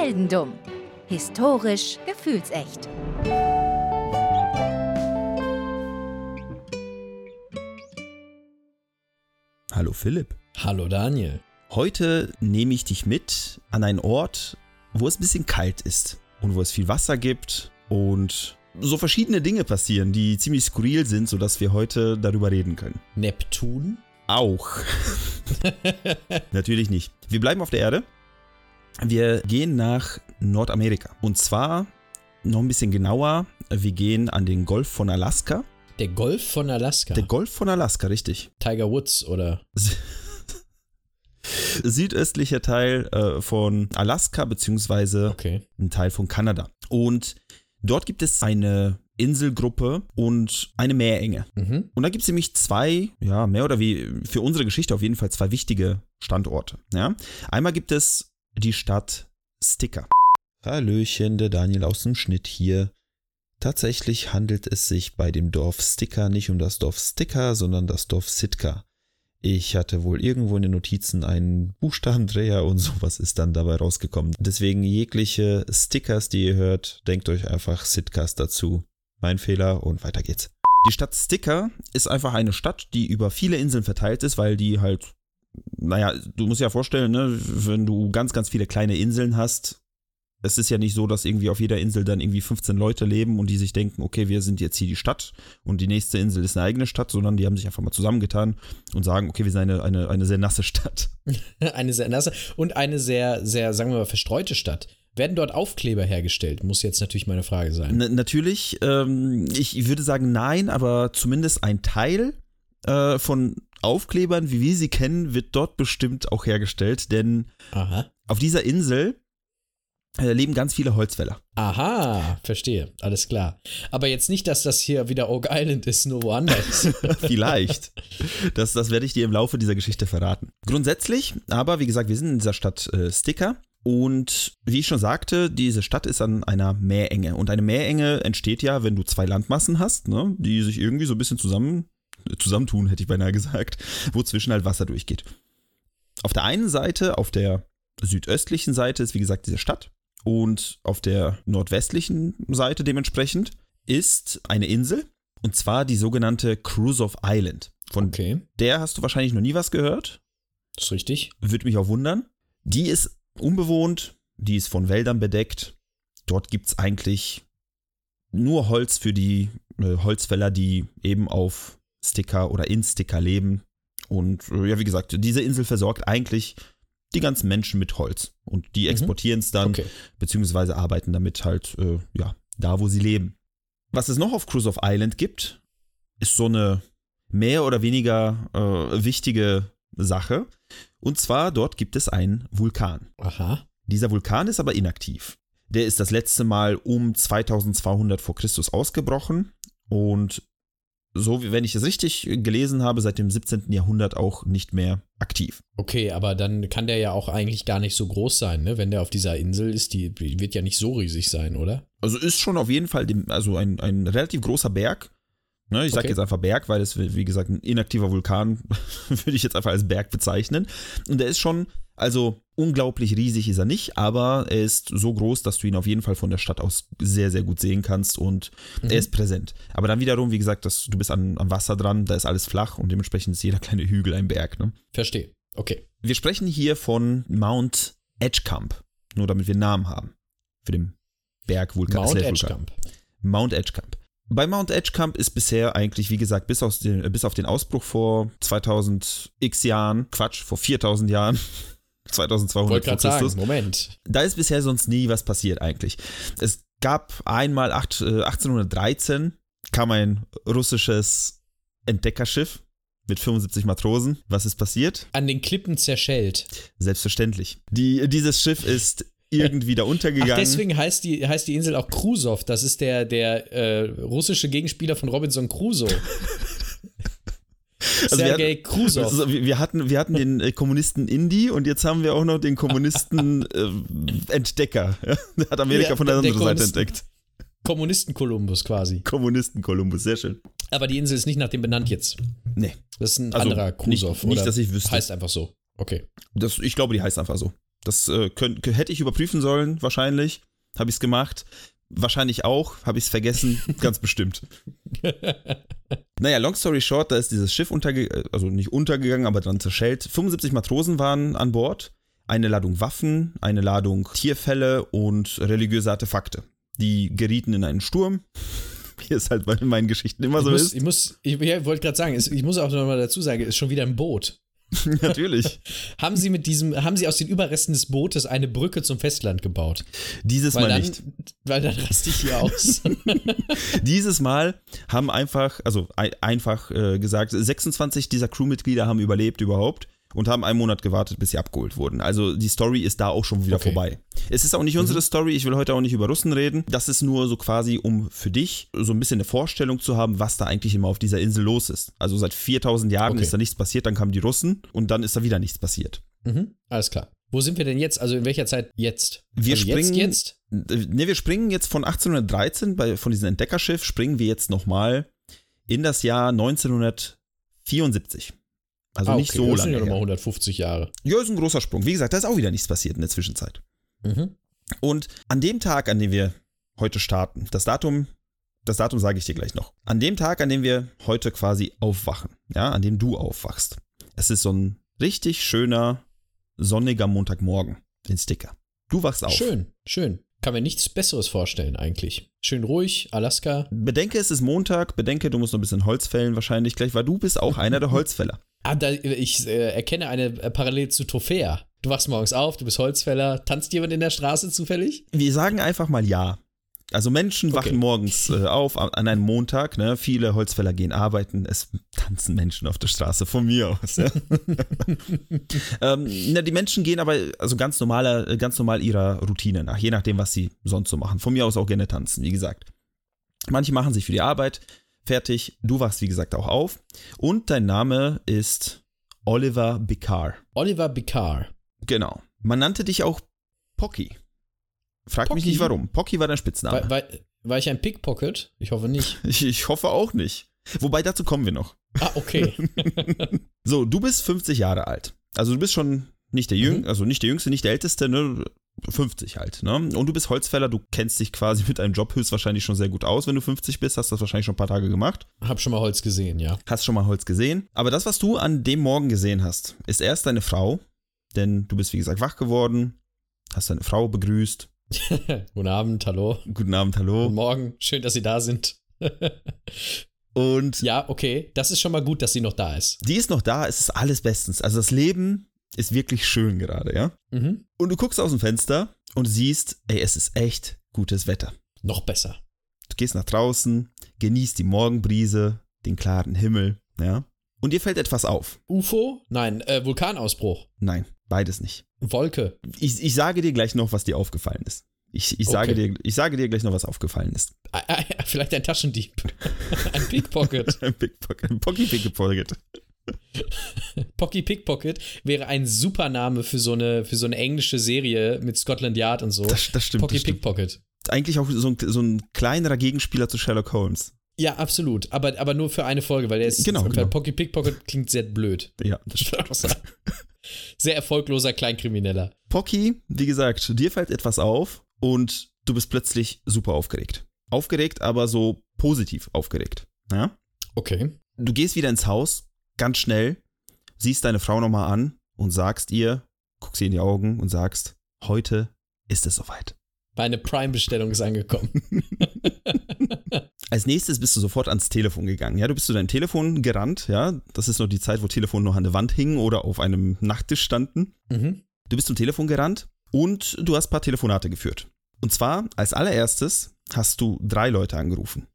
Heldendumm. Historisch gefühlsecht. Hallo Philipp. Hallo Daniel. Heute nehme ich dich mit an einen Ort, wo es ein bisschen kalt ist und wo es viel Wasser gibt und so verschiedene Dinge passieren, die ziemlich skurril sind, sodass wir heute darüber reden können. Neptun? Auch. Natürlich nicht. Wir bleiben auf der Erde. Wir gehen nach Nordamerika. Und zwar noch ein bisschen genauer. Wir gehen an den Golf von Alaska. Der Golf von Alaska? Der Golf von Alaska, richtig. Tiger Woods oder? Südöstlicher Teil äh, von Alaska, beziehungsweise okay. ein Teil von Kanada. Und dort gibt es eine Inselgruppe und eine Meerenge. Mhm. Und da gibt es nämlich zwei, ja, mehr oder wie für unsere Geschichte auf jeden Fall zwei wichtige Standorte. Ja? Einmal gibt es die Stadt Sticker. Hallöchen, der Daniel aus dem Schnitt hier. Tatsächlich handelt es sich bei dem Dorf Sticker nicht um das Dorf Sticker, sondern das Dorf Sitka. Ich hatte wohl irgendwo in den Notizen einen Buchstabendreher und sowas ist dann dabei rausgekommen. Deswegen jegliche Stickers, die ihr hört, denkt euch einfach Sitcast dazu. Mein Fehler und weiter geht's. Die Stadt Sticker ist einfach eine Stadt, die über viele Inseln verteilt ist, weil die halt, naja, du musst dir ja vorstellen, ne, wenn du ganz, ganz viele kleine Inseln hast, es ist ja nicht so, dass irgendwie auf jeder Insel dann irgendwie 15 Leute leben und die sich denken, okay, wir sind jetzt hier die Stadt und die nächste Insel ist eine eigene Stadt, sondern die haben sich einfach mal zusammengetan und sagen, okay, wir sind eine, eine, eine sehr nasse Stadt. eine sehr nasse und eine sehr, sehr, sagen wir mal, verstreute Stadt. Werden dort Aufkleber hergestellt? Muss jetzt natürlich meine Frage sein. N natürlich, ähm, ich würde sagen nein, aber zumindest ein Teil äh, von Aufklebern, wie wir sie kennen, wird dort bestimmt auch hergestellt, denn Aha. auf dieser Insel äh, leben ganz viele Holzfäller. Aha, verstehe, alles klar. Aber jetzt nicht, dass das hier wieder Oak Island ist, nur woanders. Vielleicht. Das, das werde ich dir im Laufe dieser Geschichte verraten. Grundsätzlich, aber wie gesagt, wir sind in dieser Stadt äh, Sticker. Und wie ich schon sagte, diese Stadt ist an einer Meerenge. Und eine Meerenge entsteht ja, wenn du zwei Landmassen hast, ne, die sich irgendwie so ein bisschen zusammen, zusammentun, hätte ich beinahe gesagt, wo zwischen halt Wasser durchgeht. Auf der einen Seite, auf der südöstlichen Seite ist wie gesagt diese Stadt. Und auf der nordwestlichen Seite dementsprechend ist eine Insel. Und zwar die sogenannte Cruise of Island. Von okay. der hast du wahrscheinlich noch nie was gehört. Das ist richtig. Würde mich auch wundern. Die ist unbewohnt, die ist von Wäldern bedeckt. Dort gibt es eigentlich nur Holz für die äh, Holzfäller, die eben auf Sticker oder in Sticker leben. Und äh, ja, wie gesagt, diese Insel versorgt eigentlich die ganzen Menschen mit Holz. Und die exportieren es dann, Okay. beziehungsweise arbeiten damit halt, äh, ja, da, wo sie leben. Was es noch auf Cruise of Island gibt, ist so eine mehr oder weniger äh, wichtige Sache. Und zwar, dort gibt es einen Vulkan. Aha. Dieser Vulkan ist aber inaktiv. Der ist das letzte Mal um 2200 vor Christus ausgebrochen und so wie wenn ich es richtig gelesen habe, seit dem 17. Jahrhundert auch nicht mehr aktiv. Okay, aber dann kann der ja auch eigentlich gar nicht so groß sein, ne? Wenn der auf dieser Insel ist, die wird ja nicht so riesig sein, oder? Also ist schon auf jeden Fall dem, also ein, ein relativ großer Berg. Ne, ich sage Okay. jetzt einfach Berg, weil es, wie gesagt, ein inaktiver Vulkan würde ich jetzt einfach als Berg bezeichnen. Und der ist schon, also unglaublich riesig ist er nicht, aber er ist so groß, dass du ihn auf jeden Fall von der Stadt aus sehr, sehr gut sehen kannst und Mhm. er ist präsent. Aber dann wiederum, wie gesagt, dass du bist an, am Wasser dran, da ist alles flach und dementsprechend ist jeder kleine Hügel ein Berg. Ne? Verstehe. Okay. Wir sprechen hier von Mount Edgecamp, nur damit wir einen Namen haben für den Berg Vulkan. Mount. Edgecamp. Mount Edgecamp. Bei Mount Edgecamp ist bisher eigentlich, wie gesagt, bis, den, bis auf den Ausbruch vor 2000 x Jahren, Quatsch, vor 4000 Jahren, 2200 Wollte vor Christus, sagen, Moment. da ist bisher sonst nie was passiert eigentlich. Es gab einmal acht, äh, 1813 kam ein russisches Entdeckerschiff mit 75 Matrosen. Was ist passiert? An den Klippen zerschellt. Selbstverständlich. Die, dieses Schiff ist irgendwie da Ach, untergegangen. deswegen heißt die, heißt die Insel auch Krusov. Das ist der, der äh, russische Gegenspieler von Robinson Crusoe. Also wir Sergei hatten- Krusov. Also wir, wir hatten, wir hatten den äh, Kommunisten Indy und jetzt haben wir auch noch den Kommunisten äh, Entdecker. Der hat Amerika Ja, von der der anderen Seite entdeckt. Kommunisten Kolumbus quasi. Kommunisten Kolumbus, sehr schön. Aber die Insel ist nicht nach dem benannt jetzt. Nee, Das ist ein Also, anderer Krusov. nicht- nicht, dass ich wüsste. Heißt einfach so. Okay. das, ich glaube, die heißt einfach so. Das äh, könnt, hätte ich überprüfen sollen, wahrscheinlich. Habe ich es gemacht. Wahrscheinlich auch, habe ich es vergessen, ganz bestimmt. naja, long story short, da ist dieses Schiff untergegangen, also nicht untergegangen, aber dann zerschellt. 75 Matrosen waren an Bord, eine Ladung Waffen, eine Ladung Tierfälle und religiöse Artefakte. Die gerieten in einen Sturm, wie es halt bei meinen Geschichten immer ich so muss, ist. Ich muss, ich, ich wollte gerade sagen, ich muss auch nochmal dazu sagen, es ist schon wieder ein Boot. Natürlich. haben Sie mit diesem, haben Sie aus den Überresten des Bootes eine Brücke zum Festland gebaut? Dieses weil Mal dann, nicht. Weil dann raste ich hier aus. Dieses Mal haben einfach, also ein, einfach äh, gesagt, 26 dieser Crewmitglieder haben überlebt überhaupt und haben einen Monat gewartet, bis sie abgeholt wurden. Also die Story ist da auch schon wieder Okay. vorbei. Es ist auch nicht unsere Story, ich will heute auch nicht über Russen reden. Das ist nur so quasi, um für dich so ein bisschen eine Vorstellung zu haben, was da eigentlich immer auf dieser Insel los ist. Also seit 4000 Jahren Okay. ist da nichts passiert, dann kamen die Russen und dann ist da wieder nichts passiert. mhm, alles klar. Wo sind wir denn jetzt? Also in welcher Zeit jetzt? Wir also springen jetzt, jetzt? Ne, wir springen jetzt von 1813 bei, von diesem Entdeckerschiff, springen wir jetzt nochmal in das Jahr 1974. Also Ah, nicht okay, so das sind lange. ja nochmal her. 150 Jahre. Ja, ist ein großer Sprung. Wie gesagt, da ist auch wieder nichts passiert in der Zwischenzeit. Mhm. Und an dem Tag, an dem wir heute starten, das Datum, das Datum sage ich dir gleich noch. An dem Tag, an dem wir heute quasi aufwachen, ja, an dem du aufwachst. Es ist so ein richtig schöner, sonniger Montagmorgen in Sticker. Du wachst auf. Schön, schön. Kann mir nichts Besseres vorstellen eigentlich. Schön ruhig, Alaska. Bedenke, es ist Montag. Bedenke, du musst noch ein bisschen Holz fällen wahrscheinlich gleich, weil du bist auch einer der Holzfäller. Ah, da, ich äh, erkenne eine äh, Parallel zu Trophäa. Du wachst morgens auf, du bist Holzfäller. Tanzt jemand in der Straße zufällig? Wir sagen einfach mal ja. Also Menschen wachen Okay. morgens äh, auf an an einem Montag, ne? Viele Holzfäller gehen arbeiten, es tanzen Menschen auf der Straße von mir aus. Ja? ähm, na, die Menschen gehen aber also ganz normaler, ganz normal ihrer Routine nach, je nachdem, was sie sonst so machen. Von mir aus auch gerne tanzen, wie gesagt. Manche machen sich für die Arbeit fertig. Du wachst, wie gesagt, auch auf. Und dein Name ist Oliver Bicar. Oliver Bicard. Genau. Man nannte dich auch Pocky. Frag mich Pocky? nicht warum. Pocky war dein Spitzname. War, war, war ich ein Pickpocket? Ich hoffe nicht. Ich, ich hoffe auch nicht. Wobei, dazu kommen wir noch. Ah, okay. So, du bist 50 Jahre alt. Also du bist schon nicht der Jüngste, Mhm. also nicht der Jüngste, nicht der Älteste, ne? 50 halt, ne? Und du bist Holzfäller, du kennst dich quasi mit deinem Job höchstwahrscheinlich schon sehr gut aus. Wenn du 50 bist, hast du das wahrscheinlich schon ein paar Tage gemacht. Hab schon mal Holz gesehen, ja. Hast schon mal Holz gesehen. Aber das, was du an dem Morgen gesehen hast, ist erst deine Frau. Denn du bist, wie gesagt, wach geworden, hast deine Frau begrüßt. Guten Abend, hallo. Guten Abend, Guten hallo. Morgen. Schön, dass Sie da sind. Und ja, okay. Das ist schon mal gut, dass sie noch da ist. die ist noch da, es ist alles bestens. Also das Leben ist wirklich schön gerade, ja? Mhm. Und du guckst aus dem Fenster und siehst, ey, es ist echt gutes Wetter. Noch besser. Du gehst nach draußen, genießt die Morgenbrise, den klaren Himmel, ja? Und dir fällt etwas auf. UFO? Nein, äh, Vulkanausbruch. Nein, beides nicht. Wolke. Ich, ich sage dir gleich noch, was dir aufgefallen ist. Ich, ich, sage Okay. dir, ich sage dir gleich noch, was aufgefallen ist. Ah, ah, Vielleicht ein Taschendieb. ein Pickpocket. Ein Pickpocket, ein Pocky Pickpocket. Pocky Pickpocket wäre ein super Name für so eine, für so eine englische Serie mit Scotland Yard und so. Das, das stimmt. Pocky Das stimmt. Pickpocket. Eigentlich auch so ein, so ein kleinerer Gegenspieler zu Sherlock Holmes. Ja, absolut. Aber, aber nur für eine Folge, weil der ist. Genau, genau. Pocky Pickpocket klingt sehr blöd. Ja, das stimmt. sehr erfolgloser Kleinkrimineller. Pocky, wie gesagt, dir fällt etwas auf und du bist plötzlich super aufgeregt. Aufgeregt, aber so positiv aufgeregt. Ja? Okay. Du gehst wieder ins Haus, ganz schnell, siehst deine Frau nochmal an und sagst ihr, guckst sie in die Augen und sagst, heute ist es soweit. Meine Prime-Bestellung ist angekommen. Als nächstes bist du sofort ans Telefon gegangen. Ja, du bist zu deinem Telefon gerannt, ja. Das ist noch die Zeit, wo Telefone noch an der Wand hingen oder auf einem Nachttisch standen. mhm. Du bist zum Telefon gerannt und du hast ein paar Telefonate geführt. Und zwar als allererstes hast du drei Leute angerufen.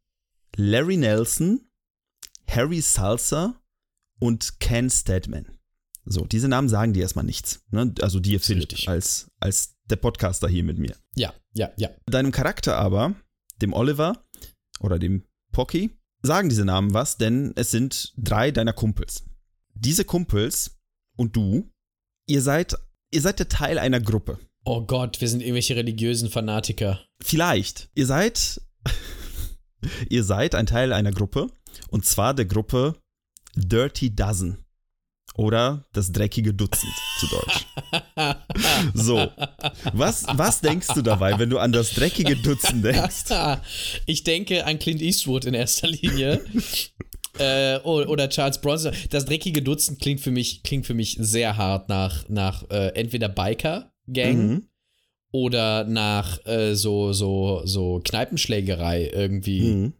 Larry Nelson, Harry Salsa und Ken Stedman. So, diese Namen sagen dir erstmal nichts. Ne? Also dir, Philipp, richtig. als, als der Podcaster hier mit mir. Ja, ja, ja. Deinem Charakter aber, dem Oliver oder dem Pocky, sagen diese Namen was, denn es sind drei deiner Kumpels. Diese Kumpels und du, ihr seid, ihr seid der Teil einer Gruppe. Oh Gott, wir sind irgendwelche religiösen Fanatiker. Vielleicht. Ihr seid, ihr seid ein Teil einer Gruppe und zwar der Gruppe Dirty Dozen oder das dreckige Dutzend zu Deutsch. So, was, was denkst du dabei, wenn du an das dreckige Dutzend denkst? ich denke an Clint Eastwood in erster Linie. äh, oder Charles Bronson. Das dreckige Dutzend klingt für mich, klingt für mich sehr hart nach, nach äh, entweder Biker-Gang mhm. oder nach äh, so, so, so Kneipenschlägerei irgendwie. Mhm.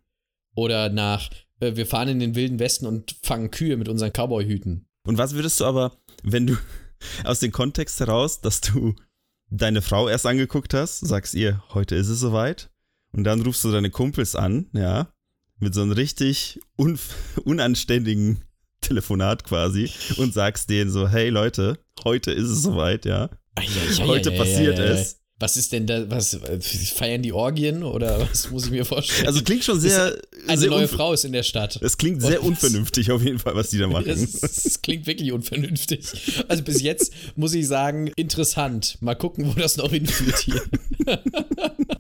Oder nach, äh, wir fahren in den Wilden Westen und fangen Kühe mit unseren Cowboy-Hüten. Und was würdest du aber, wenn du aus dem Kontext heraus, dass du deine Frau erst angeguckt hast, sagst ihr, heute ist es soweit, und dann rufst du deine Kumpels an, ja, mit so einem richtig un unanständigen Telefonat quasi und sagst denen so, hey Leute, heute ist es soweit, ja. Heute passiert es. Was ist denn da, was, feiern die Orgien oder was muss ich mir vorstellen? Also klingt schon sehr. Eine sehr neue Frau ist in der Stadt. Es klingt sehr unvernünftig auf jeden Fall, was die da machen. Es klingt wirklich unvernünftig. Also bis jetzt muss ich sagen, interessant. Mal gucken, wo das noch hinführt hier.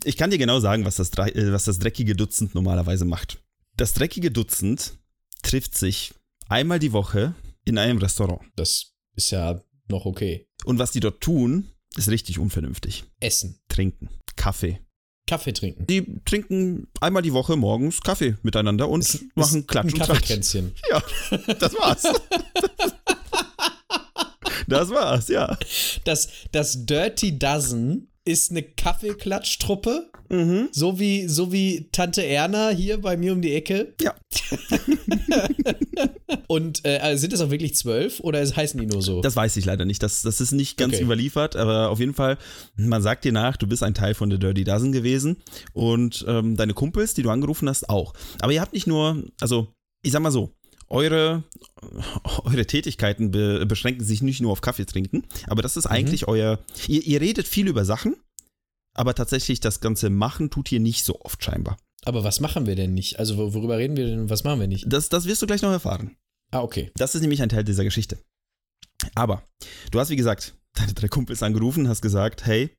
Ich kann dir genau sagen, was das, äh, was das dreckige Dutzend normalerweise macht. Das dreckige Dutzend trifft sich einmal die Woche in einem Restaurant. Das ist ja noch okay. Und was die dort tun, ist richtig unvernünftig. Essen. Trinken. Kaffee. Kaffee trinken. Die trinken einmal die Woche morgens Kaffee miteinander und es, machen Klatsch und Kaffeekränzchen. Ja, das war's. das war's, ja. Das, das Dirty Dozen ist eine Kaffeeklatschtruppe. Mhm. So, wie, so wie Tante Erna hier bei mir um die Ecke. Ja. Und äh, sind das auch wirklich zwölf oder heißen die nur so? Das weiß ich leider nicht. Das, das ist nicht ganz okay. überliefert, aber auf jeden Fall, man sagt dir nach, du bist ein Teil von der Dirty Dozen gewesen und ähm, deine Kumpels, die du angerufen hast, auch. Aber ihr habt nicht nur, also ich sag mal so, eure, eure Tätigkeiten be beschränken sich nicht nur auf Kaffee trinken, aber das ist eigentlich mhm. euer. Ihr, ihr redet viel über Sachen, aber tatsächlich das ganze Machen tut ihr nicht so oft scheinbar. Aber was machen wir denn nicht? Also worüber reden wir denn und was machen wir nicht? Das, das wirst du gleich noch erfahren. Ah, okay. Das ist nämlich ein Teil dieser Geschichte. Aber du hast, wie gesagt, deine drei Kumpels angerufen, hast gesagt, hey,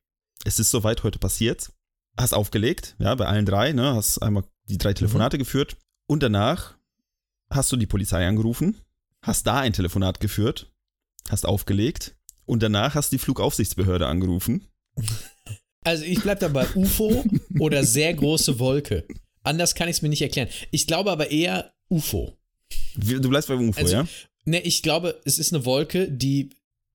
es ist soweit, heute passiert. Hast aufgelegt, ja, bei allen drei, ne, hast einmal die drei Telefonate mhm. geführt und danach hast du die Polizei angerufen, hast da ein Telefonat geführt, hast aufgelegt und danach hast du die Flugaufsichtsbehörde angerufen. Also ich bleib dabei UFO oder sehr große Wolke. Anders kann ich es mir nicht erklären. Ich glaube aber eher UFO. Du bleibst beim UFO, also, ja? Ne, ich glaube, es ist eine Wolke, die,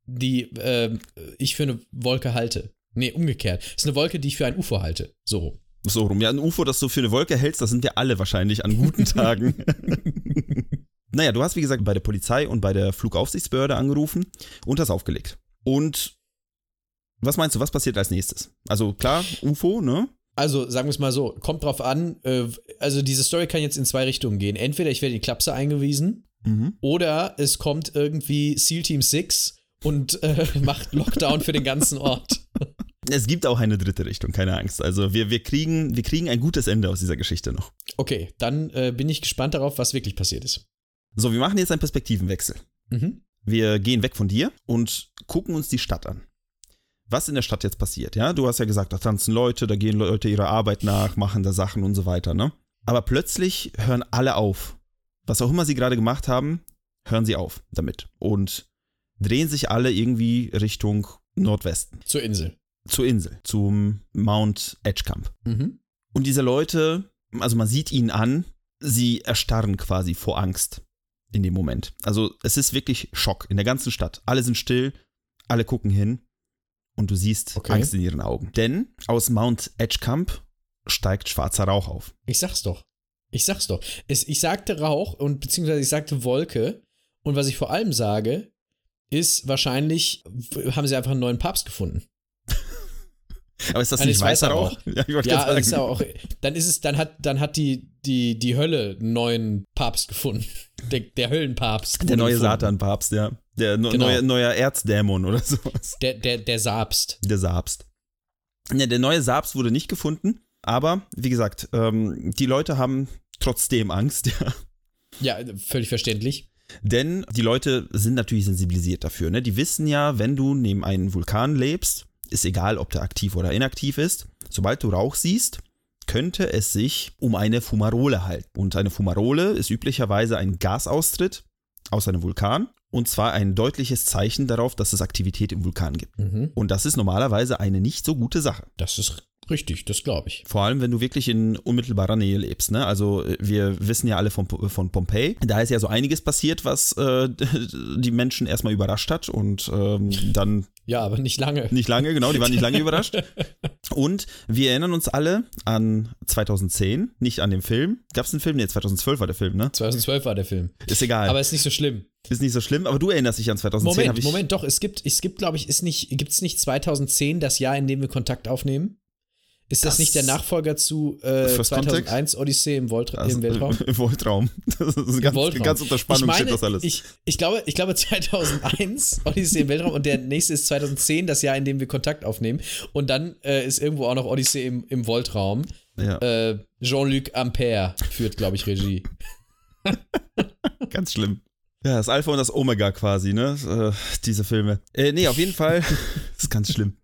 die äh, ich für eine Wolke halte. Nee, umgekehrt. Es ist eine Wolke, die ich für ein UFO halte. So. So rum. Ja, ein UFO, das du für eine Wolke hältst, das sind wir alle wahrscheinlich an guten Tagen. naja, du hast, wie gesagt, bei der Polizei und bei der Flugaufsichtsbehörde angerufen und hast aufgelegt. Und was meinst du, was passiert als nächstes? Also klar, UFO, ne? Also sagen wir es mal so, kommt drauf an, äh, also diese Story kann jetzt in zwei Richtungen gehen. Entweder ich werde in die Klapse eingewiesen mhm. oder es kommt irgendwie SEAL Team 6 und äh, macht Lockdown für den ganzen Ort. Es gibt auch eine dritte Richtung, keine Angst. Also wir, wir, kriegen, wir kriegen ein gutes Ende aus dieser Geschichte noch. Okay, dann äh, bin ich gespannt darauf, was wirklich passiert ist. So, wir machen jetzt einen Perspektivenwechsel. Mhm. Wir gehen weg von dir und gucken uns die Stadt an. Was in der Stadt jetzt passiert, ja? Du hast ja gesagt, da tanzen Leute, da gehen Leute ihrer Arbeit nach, machen da Sachen und so weiter, ne? Aber plötzlich hören alle auf. Was auch immer sie gerade gemacht haben, hören sie auf damit. Und drehen sich alle irgendwie Richtung Nordwesten. Zur Insel zur Insel, zum Mount Edgecamp. Mhm. Und diese Leute, also man sieht ihnen an, sie erstarren quasi vor Angst in dem Moment. Also es ist wirklich Schock in der ganzen Stadt. Alle sind still, alle gucken hin und du siehst okay. Angst in ihren Augen. Denn aus Mount Edgecamp steigt schwarzer Rauch auf. Ich sag's doch. Ich sag's doch. Es, ich sagte Rauch und beziehungsweise ich sagte Wolke. Und was ich vor allem sage, ist wahrscheinlich, haben sie einfach einen neuen Papst gefunden. Aber ist das nicht weißer Rauch? Ja, ich ja sagen. Ist auch, dann ist es, dann hat, dann hat die, die, die Hölle einen neuen Papst gefunden. Der, der Höllenpapst. Der neue Satan-Papst, ja. Der no, genau. neue, neue Erzdämon oder sowas. Der, der, der Sabst. Der Sabst. Ja, der neue Sabst wurde nicht gefunden, aber wie gesagt, ähm, die Leute haben trotzdem Angst, ja. Ja, völlig verständlich. Denn die Leute sind natürlich sensibilisiert dafür. Ne? Die wissen ja, wenn du neben einem Vulkan lebst, ist egal, ob der aktiv oder inaktiv ist. Sobald du Rauch siehst, könnte es sich um eine Fumarole halten. Und eine Fumarole ist üblicherweise ein Gasaustritt aus einem Vulkan Und zwar ein deutliches Zeichen darauf, dass es Aktivität im Vulkan gibt. Mhm. Und das ist normalerweise eine nicht so gute Sache. Das ist richtig, das glaube ich. Vor allem, wenn du wirklich in unmittelbarer Nähe lebst. Ne? Also äh, wir wissen ja alle von, von Pompeii. Da ist ja so einiges passiert, was äh, die Menschen erstmal überrascht hat und ähm, dann Ja, aber nicht lange. nicht lange, genau, die waren nicht lange überrascht. Und wir erinnern uns alle an 2010, nicht an den Film. Gab es einen Film? Nee, 2012 war der Film, ne? 2012 war der Film. Ist egal. Aber ist nicht so schlimm. ist nicht so schlimm, aber du erinnerst dich an 2010. hab Moment, Moment, doch, es gibt, es gibt, glaube ich, ist nicht, gibt es nicht 2010 das Jahr, in dem wir Kontakt aufnehmen? Ist das, Das- nicht der Nachfolger zu äh, Fürs 2001 Odyssee im, Volt Also, im Weltraum? Im Weltraum. Das ist ganz, Weltraum. ganz unter Spannung ich meine, steht das alles. Ich, ich, glaube, ich glaube 2001 Odyssey im Weltraum und der nächste ist 2010, das Jahr, in dem wir Kontakt aufnehmen. Und dann äh, ist irgendwo auch noch Odyssey im, im Weltraum. ja, Äh, Jean-Luc Ampère führt, glaube ich, Regie. ganz schlimm. Ja, das Alpha und das Omega quasi, ne? Äh, diese Filme. Äh, nee, auf jeden Fall. das ist ganz schlimm.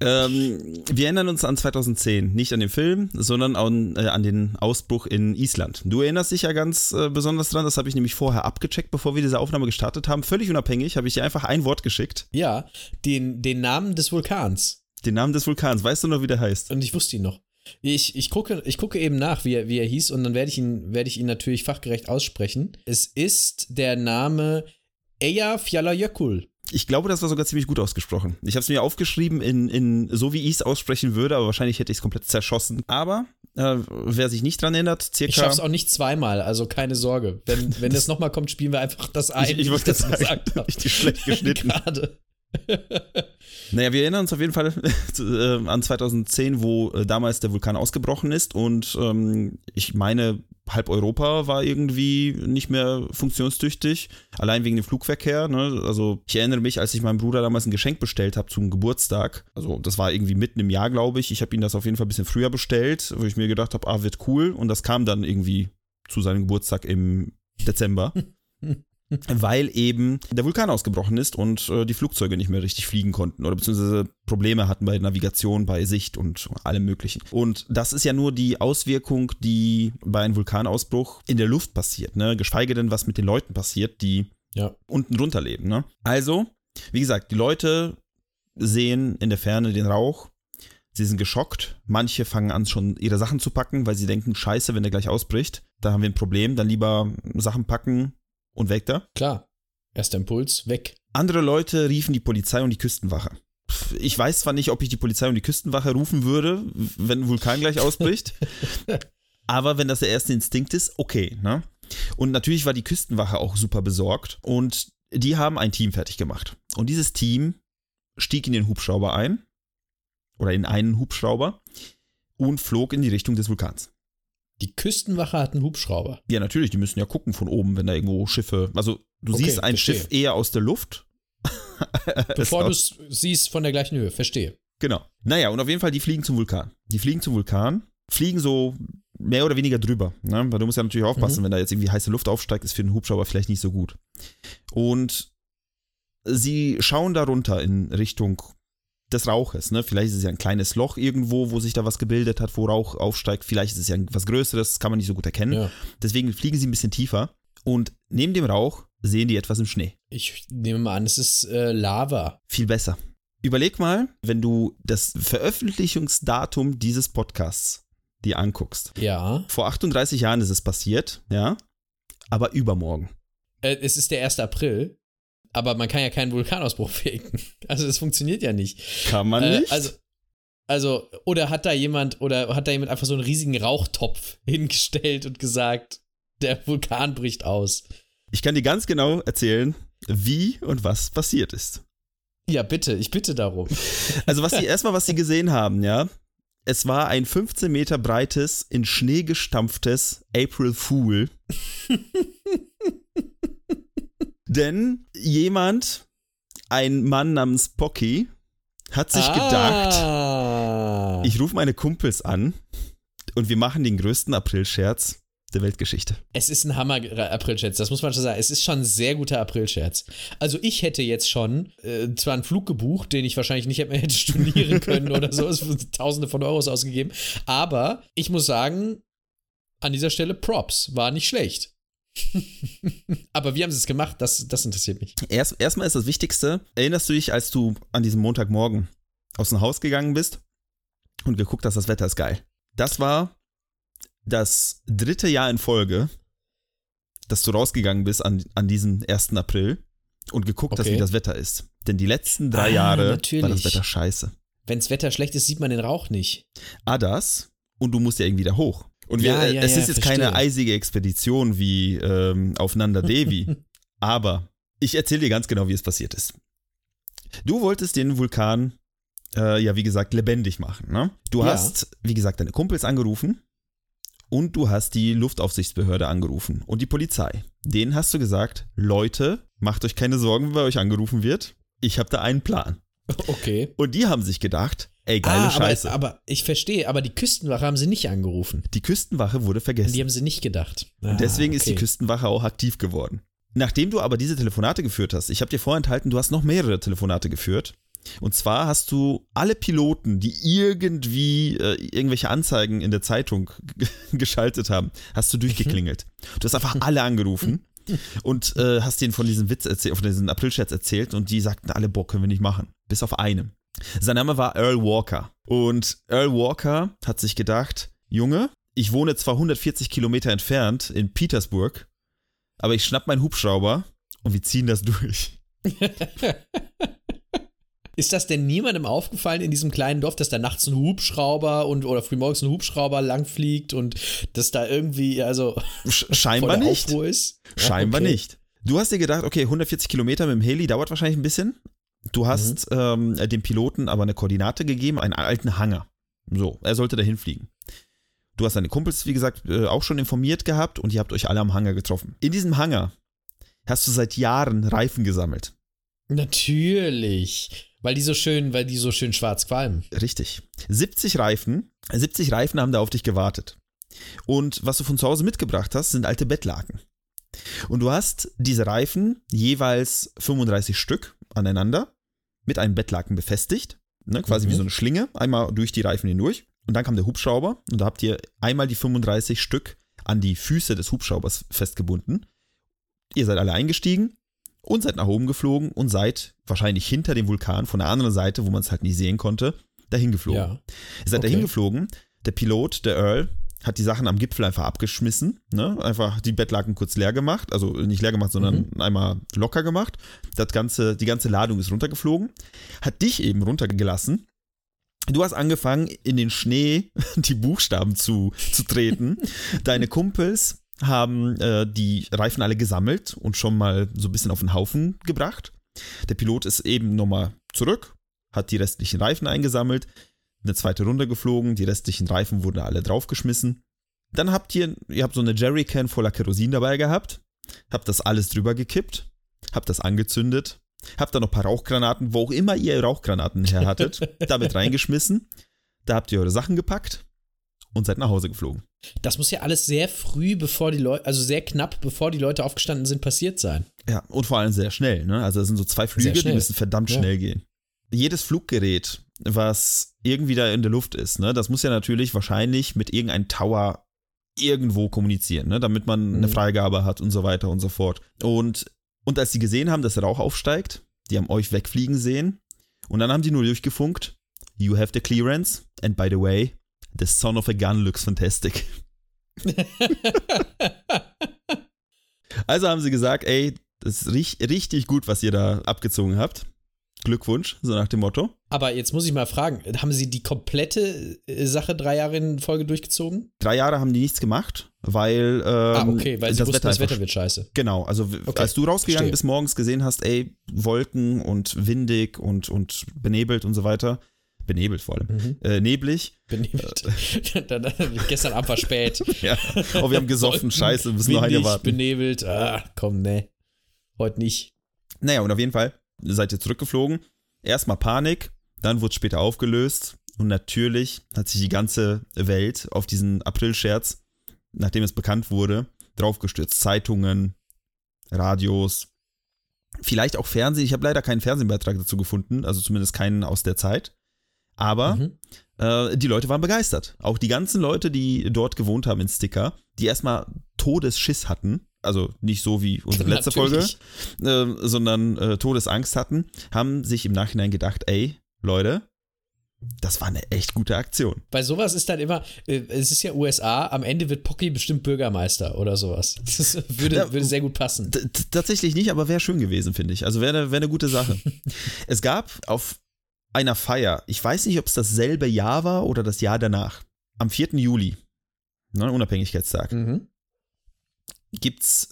Ähm, wir erinnern uns an 2010. Nicht an den Film, sondern an, äh, an den Ausbruch in Island. Du erinnerst dich ja ganz äh, besonders dran. Das habe ich nämlich vorher abgecheckt, bevor wir diese Aufnahme gestartet haben. Völlig unabhängig habe ich dir einfach ein Wort geschickt. Ja, den, den Namen des Vulkans. Den Namen des Vulkans. Weißt du noch, wie der heißt? Und ich wusste ihn noch. Ich, ich, gucke, ich gucke eben nach, wie er, wie er hieß, und dann werde ich, ihn, werde ich ihn natürlich fachgerecht aussprechen. Es ist der Name Eyjafjallajökull. Ich glaube, das war sogar ziemlich gut ausgesprochen. Ich habe es mir aufgeschrieben in, in so wie ich es aussprechen würde, aber wahrscheinlich hätte ich es komplett zerschossen. Aber äh, wer sich nicht dran erinnert, circa. Ich schaff's auch nicht zweimal, also keine Sorge. Wenn, wenn das nochmal kommt, spielen wir einfach das ein, ich, ich wollte das sagen, gesagt habe. richtig schlecht geschnitten. Gerade. Naja, wir erinnern uns auf jeden Fall äh, an 2010, wo äh, damals der Vulkan ausgebrochen ist und ähm, ich meine, halb Europa war irgendwie nicht mehr funktionstüchtig, allein wegen dem Flugverkehr. Ne? Also ich erinnere mich, als ich meinem Bruder damals ein Geschenk bestellt habe zum Geburtstag, also das war irgendwie mitten im Jahr, glaube ich. Ich habe ihn das auf jeden Fall ein bisschen früher bestellt, wo ich mir gedacht habe, ah, wird cool und das kam dann irgendwie zu seinem Geburtstag im Dezember. weil eben der Vulkan ausgebrochen ist und äh, die Flugzeuge nicht mehr richtig fliegen konnten oder beziehungsweise Probleme hatten bei Navigation, bei Sicht und allem Möglichen. Und das ist ja nur die Auswirkung, die bei einem Vulkanausbruch in der Luft passiert, ne? Geschweige denn, was mit den Leuten passiert, die Ja. unten drunter leben, ne? Also, wie gesagt, die Leute sehen in der Ferne den Rauch. Sie sind geschockt. Manche fangen an, schon ihre Sachen zu packen, weil sie denken, scheiße, wenn der gleich ausbricht, da haben wir ein Problem. Dann lieber Sachen packen und weg da. Klar. Erster Impuls, weg. Andere Leute riefen die Polizei und die Küstenwache. Ich weiß zwar nicht, ob ich die Polizei und die Küstenwache rufen würde, wenn ein Vulkan gleich ausbricht, aber wenn das der erste Instinkt ist, okay. Ne? Und natürlich war die Küstenwache auch super besorgt und die haben ein Team fertig gemacht. Und dieses Team stieg in den Hubschrauber ein oder in einen Hubschrauber und flog in die Richtung des Vulkans. Die Küstenwache hat einen Hubschrauber. Ja, natürlich, die müssen ja gucken von oben, wenn da irgendwo Schiffe. Also, du Okay, siehst ein verstehe. Schiff eher aus der Luft. Bevor du Es- siehst von der gleichen Höhe. Verstehe. Genau. Naja, und auf jeden Fall, die fliegen zum Vulkan. Die fliegen zum Vulkan, fliegen so mehr oder weniger drüber. Ne? Weil du musst ja natürlich aufpassen, Mhm. wenn da jetzt irgendwie heiße Luft aufsteigt, ist für den Hubschrauber vielleicht nicht so gut. Und sie schauen da runter in Richtung des Rauches. Ne? Vielleicht ist es ja ein kleines Loch irgendwo, wo sich da was gebildet hat, wo Rauch aufsteigt. Vielleicht ist es ja was Größeres, das kann man nicht so gut erkennen. Ja. Deswegen fliegen sie ein bisschen tiefer. Und neben dem Rauch sehen die etwas im Schnee. Ich nehme mal an, es ist äh, Lava. Viel besser. Überleg mal, wenn du das Veröffentlichungsdatum dieses Podcasts dir anguckst. Ja. Vor 38 Jahren ist es passiert, ja, aber übermorgen. Äh, es ist der 1. April, aber man kann ja keinen Vulkanausbruch faken. Also das funktioniert ja nicht. Kann man Äh, nicht? also, also, oder hat da jemand, oder hat da jemand einfach so einen riesigen Rauchtopf hingestellt und gesagt, der Vulkan bricht aus. ich kann dir ganz genau erzählen, wie und was passiert ist. Ja, bitte, ich bitte darum. Also was sie erstmal, was sie gesehen haben, ja, es war ein 15 Meter breites, in Schnee gestampftes April Fool. Denn jemand, ein Mann namens Pocky, hat sich gedacht, ah. ich rufe meine Kumpels an und wir machen den größten Aprilscherz der Weltgeschichte. Es ist ein Hammer-Aprilscherz, das muss man schon sagen. Es ist schon ein sehr guter Aprilscherz. Also ich hätte jetzt schon äh, zwar einen Flug gebucht, den ich wahrscheinlich nicht hätte, hätte stornieren können oder so, es wurden tausende von Euros ausgegeben, aber ich muss sagen, an dieser Stelle Props, war nicht schlecht. Aber wie haben sie es gemacht? Das, das interessiert mich. Erst, erstmal ist das Wichtigste, erinnerst du dich, als du an diesem Montagmorgen aus dem Haus gegangen bist und geguckt hast, das Wetter ist geil. Das war das dritte Jahr in Folge, dass du rausgegangen bist an, an diesem 1. April und geguckt hast, Okay. wie das Wetter ist. Denn die letzten drei Ah, Jahre war natürlich. das Wetter scheiße. Wenns Wetter schlecht ist, sieht man den Rauch nicht. Ah, das. Und du musst ja irgendwie da hoch. Und wir, Ja, äh, ja, es ist jetzt verstehe. keine eisige Expedition wie ähm, auf Nanda Devi. aber ich erzähle dir ganz genau, wie es passiert ist. Du wolltest den Vulkan, äh, ja, wie gesagt, lebendig machen. Ne? Du Ja. hast, wie gesagt, deine Kumpels angerufen und du hast die Luftaufsichtsbehörde angerufen und die Polizei. Denen hast du gesagt, Leute, macht euch keine Sorgen, wenn bei euch angerufen wird. Ich habe da einen Plan. Okay. Und die haben sich gedacht, ey, geile ah, Scheiße. Aber, aber ich verstehe, aber die Küstenwache haben sie nicht angerufen. die Küstenwache wurde vergessen. Die haben sie nicht gedacht. Ah, Und deswegen ist die okay. Küstenwache auch aktiv geworden. Nachdem du aber diese Telefonate geführt hast, ich habe dir vorenthalten, du hast noch mehrere Telefonate geführt. Und zwar hast du alle Piloten, die irgendwie äh, irgendwelche Anzeigen in der Zeitung geschaltet haben, hast du durchgeklingelt. Du hast einfach alle angerufen und äh, hast denen von diesem Witz erzählt, von diesem Aprilscherz erzählt und die sagten alle, boah, können wir nicht machen. Bis auf einem. Sein Name war Earl Walker. Und Earl Walker hat sich gedacht, Junge, ich wohne zwar 140 Kilometer entfernt in Petersburg, aber ich schnapp meinen Hubschrauber und wir ziehen das durch. Ist das denn niemandem aufgefallen in diesem kleinen Dorf, dass da nachts ein Hubschrauber und oder frühmorgens ein Hubschrauber langfliegt und dass da irgendwie, also scheinbar nicht. Scheinbar okay. nicht. Du hast dir gedacht, okay, 140 Kilometer mit dem Heli dauert wahrscheinlich ein bisschen. Du hast ähm, dem Piloten aber eine Koordinate gegeben, einen alten Hangar. So, er sollte dahin fliegen. Du hast deine Kumpels, wie gesagt, äh, auch schon informiert gehabt und ihr habt euch alle am Hangar getroffen. In diesem Hangar hast du seit Jahren Reifen gesammelt. Natürlich. Weil die so schön, weil die so schön schwarz qualmen. Richtig. 70 Reifen, 70 Reifen haben da auf dich gewartet. Und was du von zu Hause mitgebracht hast, sind alte Bettlaken. Und du hast diese Reifen jeweils 35 Stück aneinander mit einem Bettlaken befestigt, ne, quasi Mhm. wie so eine Schlinge, einmal durch die Reifen hindurch. Und dann kam der Hubschrauber und da habt ihr einmal die 35 Stück an die Füße des Hubschraubers festgebunden. Ihr seid alle eingestiegen und seid nach oben geflogen und seid wahrscheinlich hinter dem Vulkan von der anderen Seite, wo man es halt nicht sehen konnte, dahin geflogen. Ja. Ihr seid Okay. dahin geflogen. Der Pilot, der Earl, hat die Sachen am Gipfel einfach abgeschmissen. Ne? Einfach die Bettlaken kurz leer gemacht. Also nicht leer gemacht, sondern einmal locker gemacht. Das ganze, die ganze Ladung ist runtergeflogen. Hat dich eben runtergelassen. Du hast angefangen, in den Schnee die Buchstaben zu, zu treten. Deine Kumpels haben äh, die Reifen alle gesammelt und schon mal so ein bisschen auf den Haufen gebracht. Der Pilot ist eben nochmal zurück, hat die restlichen Reifen eingesammelt, eine zweite Runde geflogen, die restlichen Reifen wurden alle draufgeschmissen. Dann habt ihr, ihr habt so eine Jerrycan voller Kerosin dabei gehabt, habt das alles drüber gekippt, habt das angezündet, habt dann noch ein paar Rauchgranaten, wo auch immer ihr Rauchgranaten her hattet, damit reingeschmissen. Da habt ihr eure Sachen gepackt und seid nach Hause geflogen. Das muss ja alles sehr früh, bevor die Leute, also sehr knapp, bevor die Leute aufgestanden sind, passiert sein. Ja, und vor allem sehr schnell, ne? Also es sind so zwei Flüge, die müssen verdammt Ja. schnell gehen. Jedes Fluggerät, was irgendwie da in der Luft ist, ne, das muss ja natürlich wahrscheinlich mit irgendeinem Tower irgendwo kommunizieren, ne, damit man eine Mhm. Freigabe hat und so weiter und so fort. Und, und als die gesehen haben, dass der Rauch aufsteigt, die haben euch wegfliegen sehen und dann haben die nur durchgefunkt, you have the clearance and by the way, the son of a gun looks fantastic. Also haben sie gesagt, ey, das ist richtig gut, was ihr da abgezogen habt. Glückwunsch, so nach dem Motto. Aber jetzt muss ich mal fragen, haben sie die komplette äh, Sache drei Jahre in Folge durchgezogen? Drei Jahre haben die nichts gemacht, weil, ähm, ah, okay, weil sie wussten, das einfach Wetter wird scheiße. Genau, also Okay, als du rausgegangen verstehe. bist morgens gesehen hast, ey, Wolken und windig und, und benebelt und so weiter. Benebelt vor allem. Mhm. Äh, neblig. Benebelt. dann, gestern Abend war spät. Ja. Oh, wir haben gesoffen, scheiße, müssen noch eine windig, warten. benebelt. Ah, komm, ne. Heute nicht. Naja, und auf jeden Fall seid ihr zurückgeflogen. Erstmal Panik, dann wurde es später aufgelöst. Und natürlich hat sich die ganze Welt auf diesen Aprilscherz, nachdem es bekannt wurde, draufgestürzt. Zeitungen, Radios, vielleicht auch Fernsehen. Ich habe leider keinen Fernsehbeitrag dazu gefunden, also zumindest keinen aus der Zeit. Aber Mhm. äh, die Leute waren begeistert. Auch die ganzen Leute, die dort gewohnt haben in Sticker, die erstmal Todesschiss hatten, also nicht so wie unsere letzte Folge, äh, sondern äh, Todesangst hatten, haben sich im Nachhinein gedacht, ey, Leute, das war eine echt gute Aktion. Bei sowas ist dann immer, äh, es ist ja USA, am Ende wird Pocky bestimmt Bürgermeister oder sowas. Das würde, ja, würde sehr gut passen. Tatsächlich nicht, aber wäre schön gewesen, finde ich. Also wäre wär eine gute Sache. es gab auf einer Feier, ich weiß nicht, ob es dasselbe Jahr war oder das Jahr danach, am 4. Juli, ne, Unabhängigkeitstag, mhm. Gibt es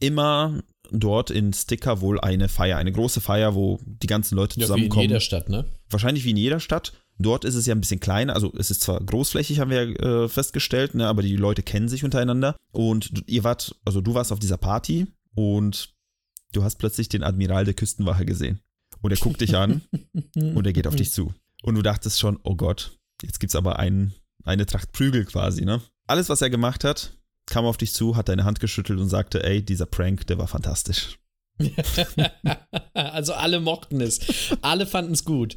immer dort in Sticker wohl eine Feier, eine große Feier, wo die ganzen Leute zusammenkommen. Ja, wie in jeder Stadt, ne? Wahrscheinlich wie in jeder Stadt. Dort ist es ja ein bisschen kleiner, also es ist zwar großflächig, haben wir äh, festgestellt, ne, aber die Leute kennen sich untereinander. Und ihr wart, also du warst auf dieser Party und du hast plötzlich den Admiral der Küstenwache gesehen. Und er guckt dich an und er geht auf dich zu. Und du dachtest schon, oh Gott, jetzt gibt es aber einen, eine Tracht Prügel quasi, ne? Alles, was er gemacht hat, kam auf dich zu, hat deine Hand geschüttelt und sagte, ey, dieser Prank, der war fantastisch. also alle mochten es. Alle fanden es gut.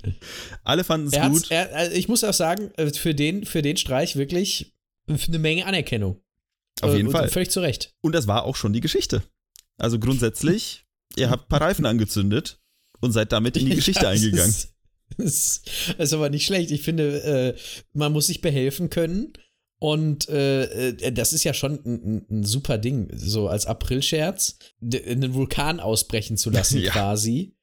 Alle fanden es gut. Er, also ich muss auch sagen, äh, für den, für den Streich wirklich eine Menge Anerkennung. Auf jeden und, Fall. Völlig zu Recht. Und das war auch schon die Geschichte. Also grundsätzlich, ihr habt ein paar Reifen angezündet und seid damit in die Geschichte ja, eingegangen. Ist, das ist aber nicht schlecht. Ich finde, äh, man muss sich behelfen können. Und äh, äh, das ist ja schon ein, ein, super Ding, so als Aprilscherz, einen Vulkan ausbrechen zu lassen ja. quasi.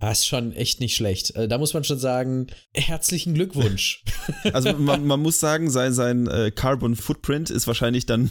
Das ist schon echt nicht schlecht. Äh, da muss man schon sagen, herzlichen Glückwunsch. Also man, man muss sagen, sein, sein äh, Carbon Footprint ist wahrscheinlich dann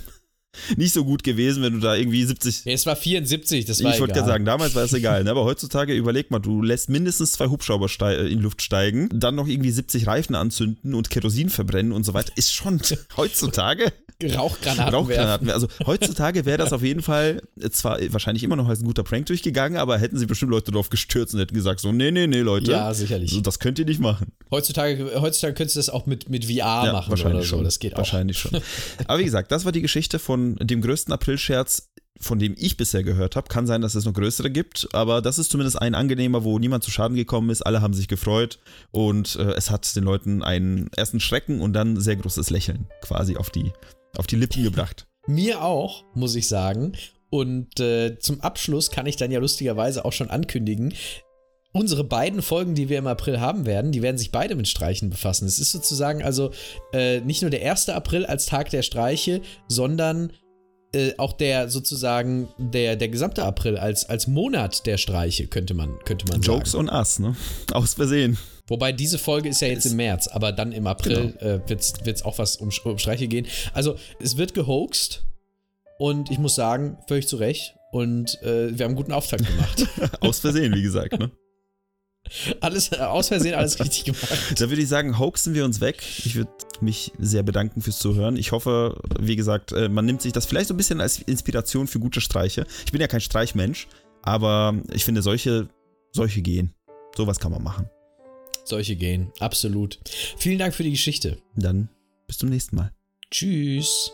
nicht so gut gewesen, wenn du da irgendwie 70. Ja, es war 74, das war Ich wollte gerade sagen, damals war es egal, ne? aber heutzutage überleg mal, du lässt mindestens zwei Hubschrauber äh, in Luft steigen, dann noch irgendwie 70 Reifen anzünden und Kerosin verbrennen und so weiter. Ist schon heutzutage Rauchgranaten, Rauchgranaten Also heutzutage wäre das auf jeden Fall zwar wahrscheinlich immer noch als ein guter Prank durchgegangen, aber hätten sie bestimmt Leute drauf gestürzt und hätten gesagt so, nee, nee, nee, Leute. Ja, sicherlich. So, das könnt ihr nicht machen. Heutzutage, heutzutage könntest du das auch mit, mit VR ja, machen wahrscheinlich oder so. Schon. Das geht auch. Wahrscheinlich schon. Aber wie gesagt, das war die Geschichte von dem größten Aprilscherz von dem ich bisher gehört habe. Kann sein, dass es noch größere gibt, aber das ist zumindest ein angenehmer, wo niemand zu Schaden gekommen ist. Alle haben sich gefreut und äh, es hat den Leuten einen ersten Schrecken und dann sehr großes Lächeln quasi auf die auf die Lippen gebracht. Mir auch, muss ich sagen. Und äh, zum Abschluss kann ich dann ja lustigerweise auch schon ankündigen, unsere beiden Folgen, die wir im April haben werden, die werden sich beide mit Streichen befassen. Es ist sozusagen also äh, nicht nur der 1. April als Tag der Streiche, sondern äh, auch der sozusagen der, der gesamte April als, als Monat der Streiche, könnte man, könnte man Jokes sagen. on us, ne? Aus Versehen. Wobei diese Folge ist ja jetzt im März, aber dann im April genau. äh, wird es auch was um, um Streiche gehen. Also es wird gehoxt und ich muss sagen, völlig zu Recht. Und äh, wir haben einen guten Auftakt gemacht. Aus Versehen, wie gesagt, ne? Alles, äh, aus Versehen alles richtig gemacht. Da würde ich sagen, hoaxen wir uns weg. Ich würde mich sehr bedanken fürs Zuhören. Ich hoffe, wie gesagt, äh, man nimmt sich das vielleicht so ein bisschen als Inspiration für gute Streiche. Ich bin ja kein Streichmensch, aber ich finde, solche, solche gehen. Sowas kann man machen. Solche gehen, absolut. Vielen Dank für die Geschichte. Dann bis zum nächsten Mal. Tschüss.